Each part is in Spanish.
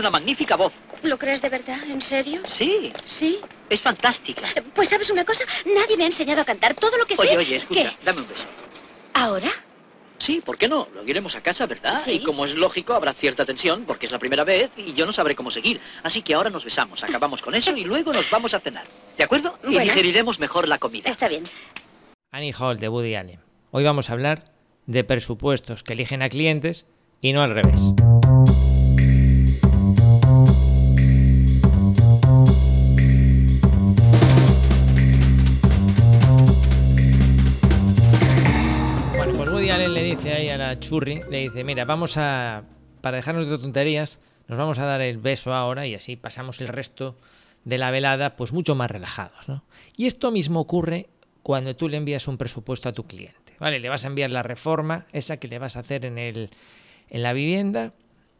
una magnífica voz. ¿Lo crees de verdad? ¿En serio? Sí. ¿Sí? Es fantástica. Eh, Pues sabes una cosa, nadie me ha enseñado a cantar todo lo que sé. Oye, oye, escucha, ¿Qué? dame un beso. ¿Ahora? Sí, ¿por qué no? Lo iremos a casa, ¿verdad? Sí. Y como es lógico, habrá cierta tensión, porque es la primera vez y yo no sabré cómo seguir. Así que ahora nos besamos, acabamos con eso y luego nos vamos a cenar. ¿De acuerdo? Y Bueno. digeriremos mejor la comida. Está bien. Annie Hall de Woody Allen. Hoy vamos a hablar de presupuestos que eligen a clientes y no al revés. A la churri, le dice, mira, vamos a, para dejarnos de tonterías, nos vamos a dar el beso ahora y así pasamos el resto de la velada pues mucho más relajados, ¿no? Y esto mismo ocurre cuando tú le envías un presupuesto a tu cliente, ¿vale? Le vas a enviar la reforma, esa que le vas a hacer en, el, en la vivienda,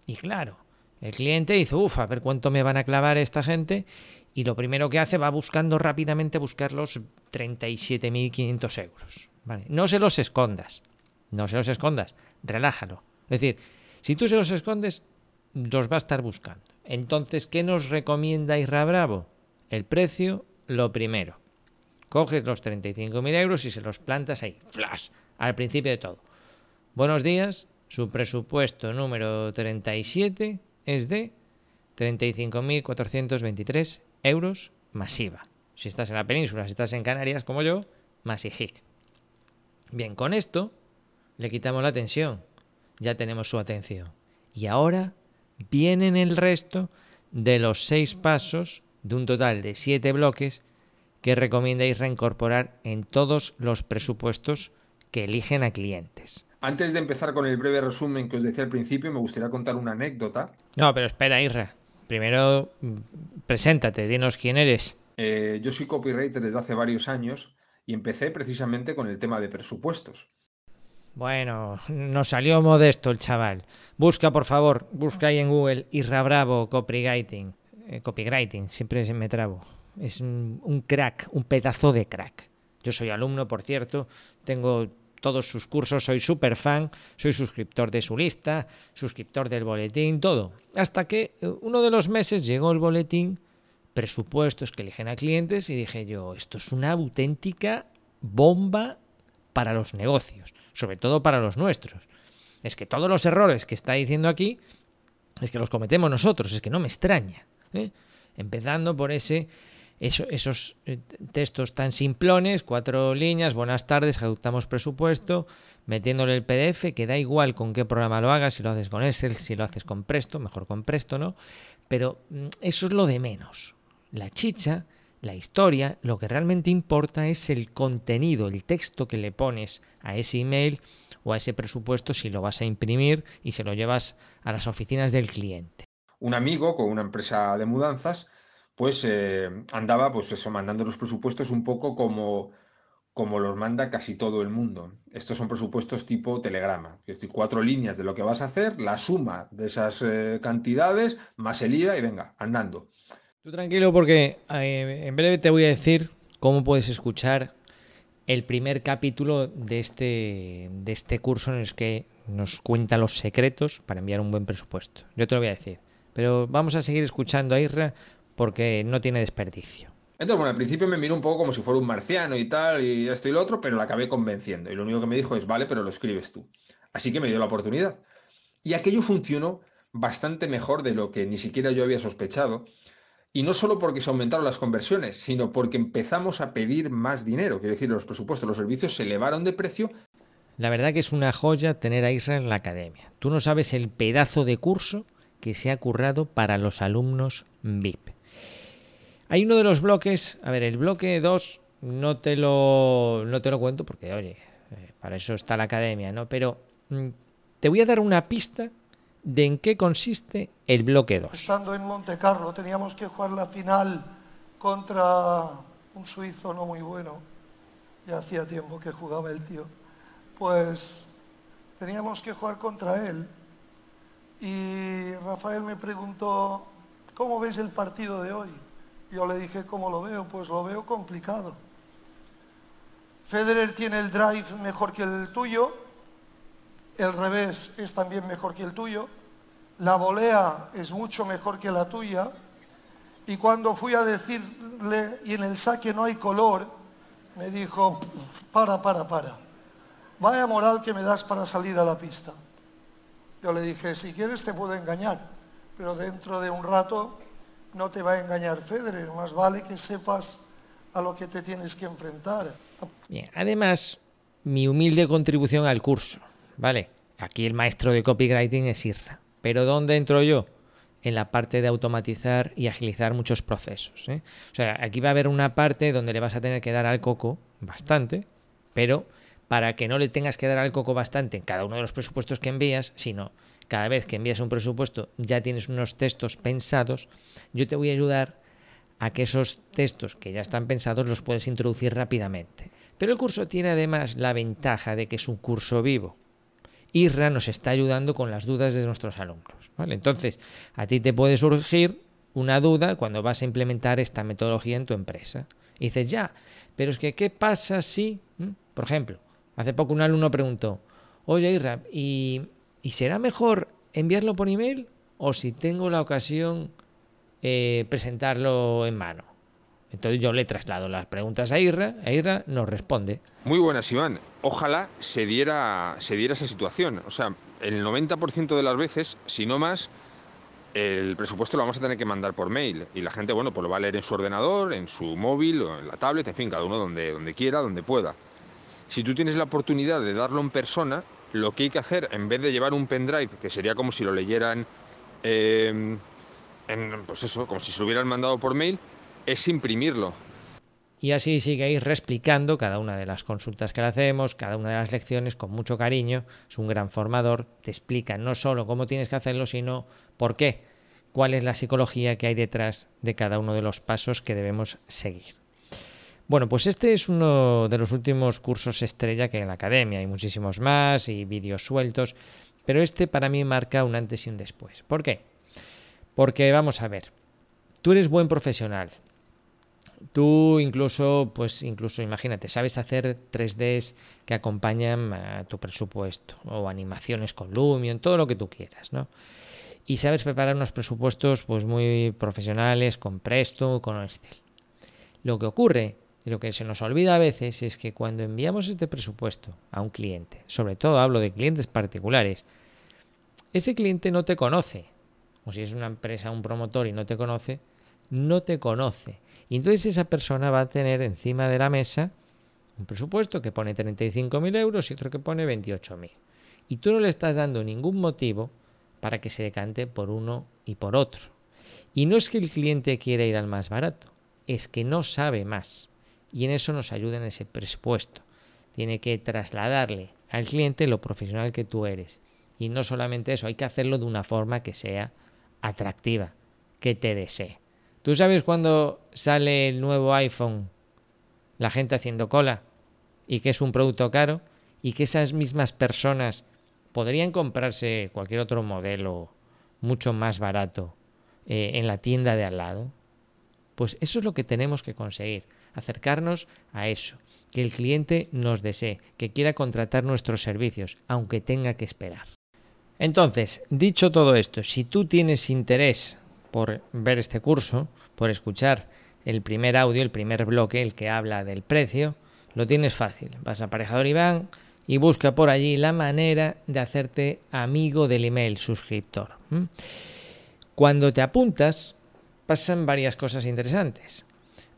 y claro, el cliente dice, uff, a ver cuánto me van a clavar esta gente, y lo primero que hace va buscando rápidamente buscar los 37.500 euros, ¿vale? No se los escondas, no se los escondas, relájalo. Es decir, si tú se los escondes, los va a estar buscando. Entonces, ¿qué nos recomienda Isra Bravo? El precio, lo primero. Coges los 35.000 euros y se los plantas ahí, flash, al principio de todo. Buenos días, su presupuesto número 37 es de 35.423 euros masiva. Si estás en la península, si estás en Canarias como yo, más IJIC. Bien, con esto le quitamos la tensión. Ya tenemos su atención. Y ahora vienen el resto de los seis pasos de un total de siete bloques que recomiendáis reincorporar en todos los presupuestos que eligen a clientes. Antes de empezar con el breve resumen que os decía al principio, me gustaría contar una anécdota. No, pero espera, Isra. Primero, mm, preséntate, dinos quién eres. Eh, yo soy copywriter desde hace varios años y empecé precisamente con el tema de presupuestos. Bueno, nos salió modesto el chaval. Busca, por favor, busca ahí en Google Isra Bravo Copywriting. Eh, copywriting, siempre me trabo. Es un, un crack, un pedazo de crack. Yo soy alumno, por cierto, tengo todos sus cursos, soy súper fan, soy suscriptor de su lista, suscriptor del boletín, todo. Hasta que eh, uno de los meses llegó el boletín, presupuestos que eligen a clientes, y dije yo, esto es una auténtica bomba para los negocios, sobre todo para los nuestros. Es que todos los errores que está diciendo aquí es que los cometemos nosotros, es que no me extraña. ¿eh? Empezando por ese, eso- esos eh, textos tan simplones, cuatro líneas, buenas tardes, ejecutamos presupuesto, metiéndole el PDF, que da igual con qué programa lo hagas, si lo haces con Excel, si lo haces con Presto, mejor con Presto, ¿no? Pero mm, eso es lo de menos. La chicha, la historia, lo que realmente importa es el contenido, el texto que le pones a ese email o a ese presupuesto si lo vas a imprimir y se lo llevas a las oficinas del cliente. Un amigo con una empresa de mudanzas, pues eh, andaba, pues eso, mandando los presupuestos un poco como, como los manda casi todo el mundo. Estos son presupuestos tipo telegrama, es decir, cuatro líneas de lo que vas a hacer, la suma de esas eh, cantidades, más el IVA y venga, andando. Tú tranquilo porque eh, en breve te voy a decir cómo puedes escuchar el primer capítulo de este, de este curso en el que nos cuenta los secretos para enviar un buen presupuesto. Yo te lo voy a decir. Pero vamos a seguir escuchando a Isra porque no tiene desperdicio. Entonces, bueno, al principio me miró un poco como si fuera un marciano y tal, y esto y lo otro, pero la acabé convenciendo. Y lo único que me dijo es, vale, pero lo escribes tú. Así que me dio la oportunidad. Y aquello funcionó bastante mejor de lo que ni siquiera yo había sospechado. Y no solo porque se aumentaron las conversiones, sino porque empezamos a pedir más dinero. Quiero decir, los presupuestos, los servicios se elevaron de precio La verdad que es una joya tener a Isra en la academia. Tú no sabes el pedazo de curso que se ha currado para los alumnos VIP. Hay uno de los bloques, a ver, el bloque 2 no te lo, no te lo cuento porque, oye, eh, para eso está la academia, ¿no? Pero mm, te voy a dar una pista de en qué consiste el bloque 2. Estando en Monte Carlo teníamos que jugar la final contra un suizo no muy bueno. Ya hacía tiempo que jugaba el tío. Pues teníamos que jugar contra él. Y Rafael me preguntó, ¿cómo ves el partido de hoy? Yo le dije, ¿cómo lo veo? Pues lo veo complicado. Federer tiene el drive mejor que el tuyo, el revés es también mejor que el tuyo, la volea es mucho mejor que la tuya. Y cuando fui a decirle, y en el saque no hay color, me dijo, para, para, para. Vaya moral que me das para salir a la pista. Yo le dije, si quieres te puedo engañar, pero dentro de un rato no te va a engañar Federer, más vale que sepas a lo que te tienes que enfrentar. Además, mi humilde contribución al curso, ¿vale? Aquí el maestro de copywriting es Irra. Pero ¿dónde entro yo? En la parte de automatizar y agilizar muchos procesos. ¿eh? O sea, aquí va a haber una parte donde le vas a tener que dar al coco bastante, pero para que no le tengas que dar al coco bastante en cada uno de los presupuestos que envías, sino cada vez que envías un presupuesto ya tienes unos textos pensados, yo te voy a ayudar a que esos textos que ya están pensados los puedes introducir rápidamente. Pero el curso tiene además la ventaja de que es un curso vivo. IRRA nos está ayudando con las dudas de nuestros alumnos. Entonces, a ti te puede surgir una duda cuando vas a implementar esta metodología en tu empresa. Y dices, ya, pero es que, ¿qué pasa si, por ejemplo, hace poco un alumno preguntó, oye IRRA, ¿y, ¿y será mejor enviarlo por email o si tengo la ocasión eh, presentarlo en mano? Entonces yo le traslado las preguntas a Irra, a Irra nos responde. Muy buenas, Iván. Ojalá se diera, se diera esa situación. O sea, el 90% de las veces, si no más, el presupuesto lo vamos a tener que mandar por mail. Y la gente, bueno, pues lo va a leer en su ordenador, en su móvil o en la tablet, en fin, cada uno donde, donde quiera, donde pueda. Si tú tienes la oportunidad de darlo en persona, lo que hay que hacer, en vez de llevar un pendrive, que sería como si lo leyeran, eh, pues eso, como si se lo hubieran mandado por mail, es imprimirlo. Y así sigue ir reexplicando cada una de las consultas que le hacemos, cada una de las lecciones con mucho cariño. Es un gran formador, te explica no solo cómo tienes que hacerlo, sino por qué, cuál es la psicología que hay detrás de cada uno de los pasos que debemos seguir. Bueno, pues este es uno de los últimos cursos estrella que hay en la academia. Hay muchísimos más y vídeos sueltos, pero este para mí marca un antes y un después. ¿Por qué? Porque vamos a ver, tú eres buen profesional, Tú incluso, pues incluso imagínate, sabes hacer 3Ds que acompañan a tu presupuesto o animaciones con Lumion, todo lo que tú quieras, ¿no? Y sabes preparar unos presupuestos pues muy profesionales con Presto, con Excel. Lo que ocurre y lo que se nos olvida a veces es que cuando enviamos este presupuesto a un cliente, sobre todo hablo de clientes particulares, ese cliente no te conoce. O si es una empresa, un promotor y no te conoce, no te conoce y entonces esa persona va a tener encima de la mesa un presupuesto que pone 35.000 euros y otro que pone 28.000. Y tú no le estás dando ningún motivo para que se decante por uno y por otro. Y no es que el cliente quiera ir al más barato, es que no sabe más. Y en eso nos ayuda en ese presupuesto. Tiene que trasladarle al cliente lo profesional que tú eres. Y no solamente eso, hay que hacerlo de una forma que sea atractiva, que te desee. ¿Tú sabes cuándo sale el nuevo iPhone? La gente haciendo cola y que es un producto caro y que esas mismas personas podrían comprarse cualquier otro modelo mucho más barato eh, en la tienda de al lado. Pues eso es lo que tenemos que conseguir, acercarnos a eso, que el cliente nos desee, que quiera contratar nuestros servicios, aunque tenga que esperar. Entonces, dicho todo esto, si tú tienes interés por ver este curso, por escuchar el primer audio, el primer bloque, el que habla del precio, lo tienes fácil. Vas a Aparejador Iván y busca por allí la manera de hacerte amigo del email suscriptor. Cuando te apuntas, pasan varias cosas interesantes.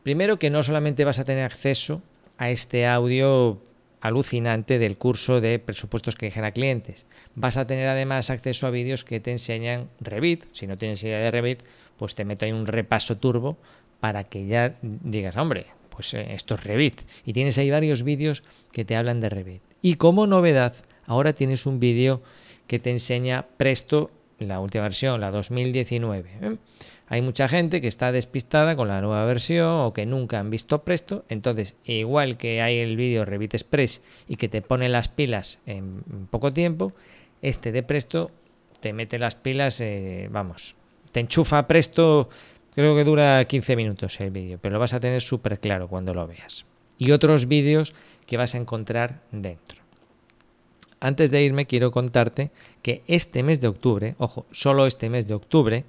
Primero que no solamente vas a tener acceso a este audio alucinante del curso de presupuestos que a clientes. Vas a tener además acceso a vídeos que te enseñan Revit. Si no tienes idea de Revit, pues te meto ahí un repaso turbo para que ya digas, hombre, pues eh, esto es Revit. Y tienes ahí varios vídeos que te hablan de Revit. Y como novedad, ahora tienes un vídeo que te enseña Presto, la última versión, la 2019. Hay mucha gente que está despistada con la nueva versión o que nunca han visto Presto, entonces igual que hay el vídeo Revit Express y que te pone las pilas en poco tiempo, este de Presto te mete las pilas, eh, vamos, te enchufa Presto, creo que dura 15 minutos el vídeo, pero lo vas a tener súper claro cuando lo veas. Y otros vídeos que vas a encontrar dentro. Antes de irme quiero contarte que este mes de octubre, ojo, solo este mes de octubre,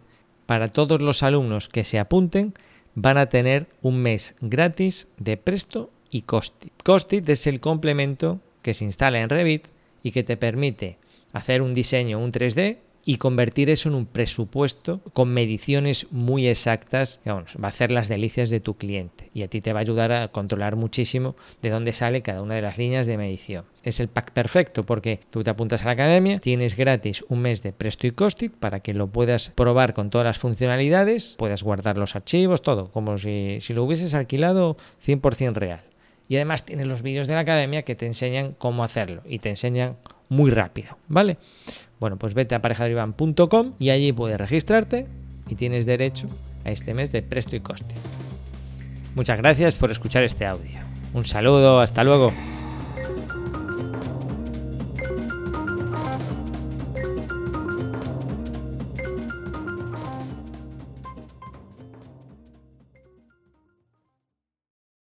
para todos los alumnos que se apunten, van a tener un mes gratis de Presto y Costit. Costit es el complemento que se instala en Revit y que te permite hacer un diseño, un 3D y convertir eso en un presupuesto con mediciones muy exactas vamos, va a hacer las delicias de tu cliente y a ti te va a ayudar a controlar muchísimo de dónde sale cada una de las líneas de medición. Es el pack perfecto porque tú te apuntas a la academia, tienes gratis un mes de Presto y Costit para que lo puedas probar con todas las funcionalidades, puedas guardar los archivos, todo, como si, si lo hubieses alquilado 100% real. Y además tienes los vídeos de la academia que te enseñan cómo hacerlo y te enseñan muy rápido, ¿vale? Bueno, pues vete a parejadrivan.com y allí puedes registrarte y tienes derecho a este mes de presto y coste. Muchas gracias por escuchar este audio. Un saludo, hasta luego.